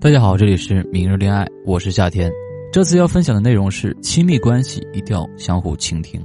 大家好，这里是明日恋爱，我是夏天。这次要分享的内容是亲密关系一定要相互倾听。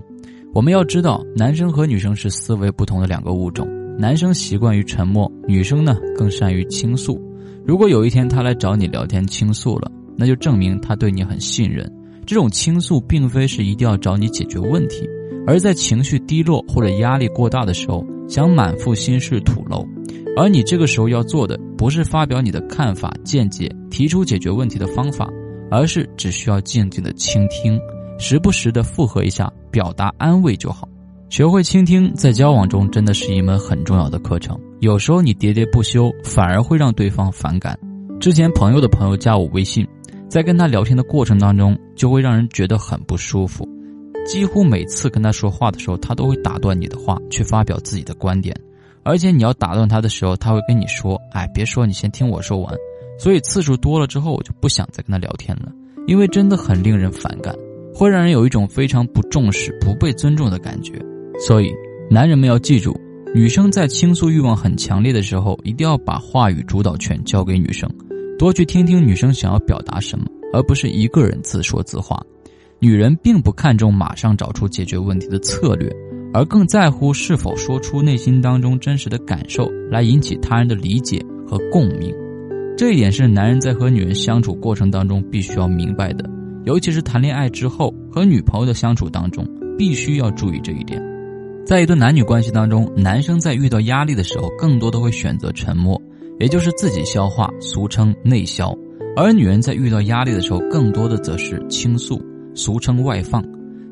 我们要知道，男生和女生是思维不同的两个物种。男生习惯于沉默，女生呢更善于倾诉。如果有一天他来找你聊天倾诉了，那就证明他对你很信任。这种倾诉并非是一定要找你解决问题，而在情绪低落或者压力过大的时候，想满腹心事吐露。而你这个时候要做的，不是发表你的看法见解，提出解决问题的方法，而是只需要静静的倾听，时不时的附和一下，表达安慰就好。学会倾听，在交往中真的是一门很重要的课程。有时候你喋喋不休，反而会让对方反感。之前朋友的朋友加我微信，在跟他聊天的过程当中，就会让人觉得很不舒服。几乎每次跟他说话的时候，他都会打断你的话，去发表自己的观点。而且你要打断他的时候，他会跟你说：“哎，别说，你先听我说完。”所以次数多了之后，我就不想再跟他聊天了，因为真的很令人反感，会让人有一种非常不重视、不被尊重的感觉。所以，男人们要记住，女生在倾诉欲望很强烈的时候，一定要把话语主导权交给女生，多去听听女生想要表达什么，而不是一个人自说自话。女人并不看重马上找出解决问题的策略。而更在乎是否说出内心当中真实的感受，来引起他人的理解和共鸣。这一点是男人在和女人相处过程当中必须要明白的，尤其是谈恋爱之后和女朋友的相处当中，必须要注意这一点。在一段男女关系当中，男生在遇到压力的时候，更多的会选择沉默，也就是自己消化，俗称内消；而女人在遇到压力的时候，更多的则是倾诉，俗称外放。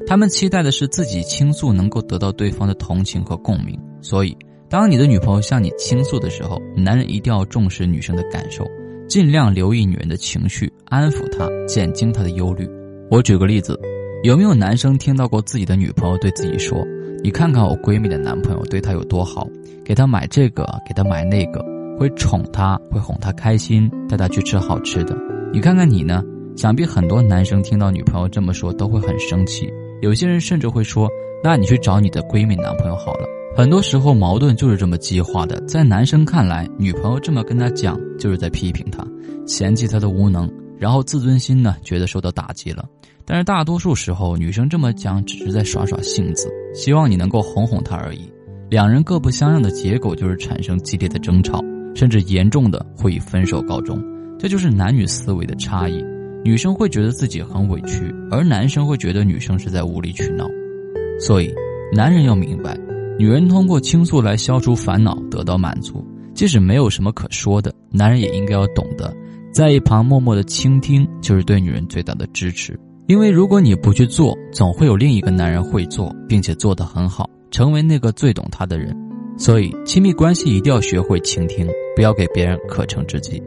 他们期待的是自己倾诉能够得到对方的同情和共鸣，所以当你的女朋友向你倾诉的时候，男人一定要重视女生的感受，尽量留意女人的情绪，安抚她，减轻她的忧虑。我举个例子，有没有男生听到过自己的女朋友对自己说：“你看看我闺蜜的男朋友对她有多好，给她买这个，给她买那个，会宠她，会哄她开心，带她去吃好吃的。你看看你呢？”想必很多男生听到女朋友这么说都会很生气。有些人甚至会说：“那你去找你的闺蜜男朋友好了。”很多时候矛盾就是这么激化的。在男生看来，女朋友这么跟他讲，就是在批评他，嫌弃他的无能，然后自尊心呢觉得受到打击了。但是大多数时候，女生这么讲只是在耍耍性子，希望你能够哄哄她而已。两人各不相让的结果就是产生激烈的争吵，甚至严重的会以分手告终。这就是男女思维的差异。女生会觉得自己很委屈，而男生会觉得女生是在无理取闹。所以，男人要明白，女人通过倾诉来消除烦恼，得到满足。即使没有什么可说的，男人也应该要懂得，在一旁默默的倾听，就是对女人最大的支持。因为如果你不去做，总会有另一个男人会做，并且做得很好，成为那个最懂她的人。所以，亲密关系一定要学会倾听，不要给别人可乘之机。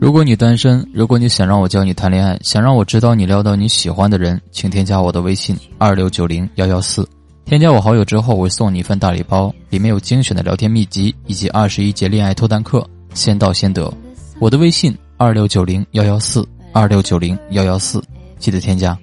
如果你单身，如果你想让我教你谈恋爱，想让我指导你撩到你喜欢的人，请添加我的微信二六九零幺幺四，添加我好友之后，我会送你一份大礼包，里面有精选的聊天秘籍以及二十一节恋爱脱单课，先到先得。我的微信二六九零幺幺四二六九零幺幺四，记得添加。